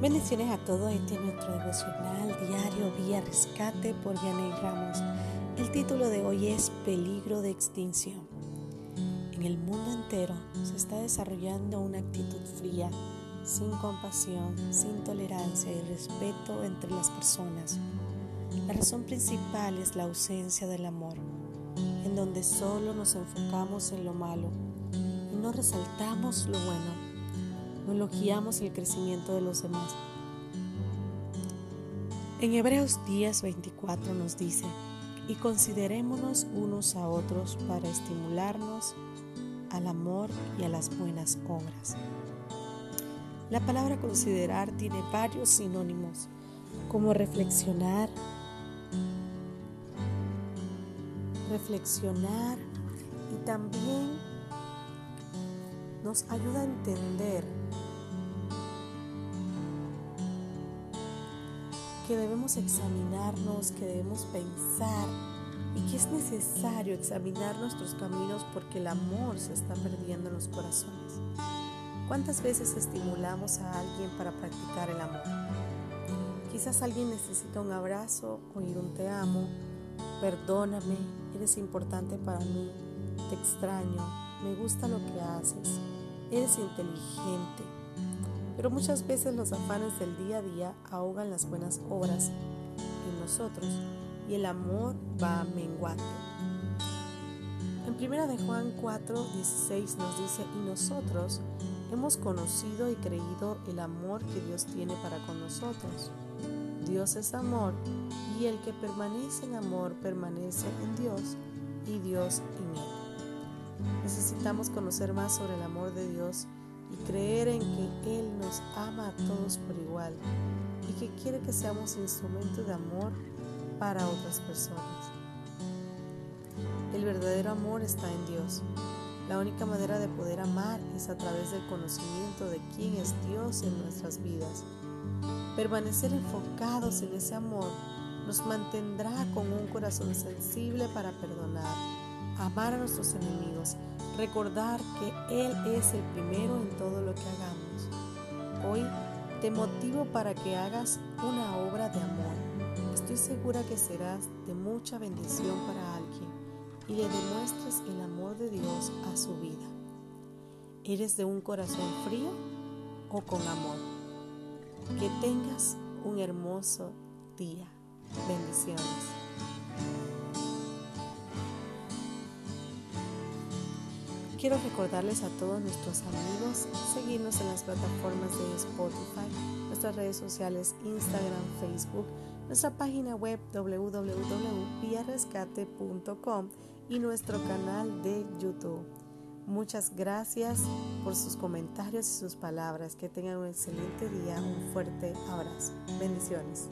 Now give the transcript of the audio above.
Bendiciones a todos. Este es nuestro devocional diario Vía Rescate por Vianey Ramos. El título de hoy es Peligro de extinción. En el mundo entero se está desarrollando una actitud fría, sin compasión, sin tolerancia y respeto entre las personas. La razón principal es la ausencia del amor, en donde solo nos enfocamos en lo malo y no resaltamos lo bueno elogiamos el crecimiento de los demás. En Hebreos 10, 24 nos dice, y considerémonos unos a otros para estimularnos al amor y a las buenas obras. La palabra considerar tiene varios sinónimos, como reflexionar, reflexionar y también nos ayuda a entender que debemos examinarnos, que debemos pensar y que es necesario examinar nuestros caminos porque el amor se está perdiendo en los corazones. ¿Cuántas veces estimulamos a alguien para practicar el amor? Quizás alguien necesita un abrazo, oír un te amo, perdóname, eres importante para mí, te extraño, me gusta lo que haces, eres inteligente, pero muchas veces los afanes del día a día ahogan las buenas obras en nosotros y el amor va menguando. En 1 de Juan 4, 16 nos dice, y nosotros hemos conocido y creído el amor que Dios tiene para con nosotros. Dios es amor y el que permanece en amor permanece en Dios y Dios en él. Necesitamos conocer más sobre el amor de Dios y creer en que Él nos ama a todos por igual y que quiere que seamos instrumentos de amor para otras personas. El verdadero amor está en Dios. La única manera de poder amar es a través del conocimiento de quién es Dios en nuestras vidas. Permanecer enfocados en ese amor nos mantendrá con un corazón sensible para perdonar, amar a nuestros enemigos recordar que Él es el primero en todo lo que hagamos. Hoy te motivo para que hagas una obra de amor. Estoy segura que serás de mucha bendición para alguien y le demuestres el amor de Dios a su vida. ¿Eres de un corazón frío o con amor? Que tengas un hermoso día. Bendiciones. Quiero recordarles a todos nuestros amigos seguirnos en las plataformas de Spotify, nuestras redes sociales Instagram, Facebook, nuestra página web www.viarescate.com y nuestro canal de YouTube. Muchas gracias por sus comentarios y sus palabras. Que tengan un excelente día. Un fuerte abrazo. Bendiciones.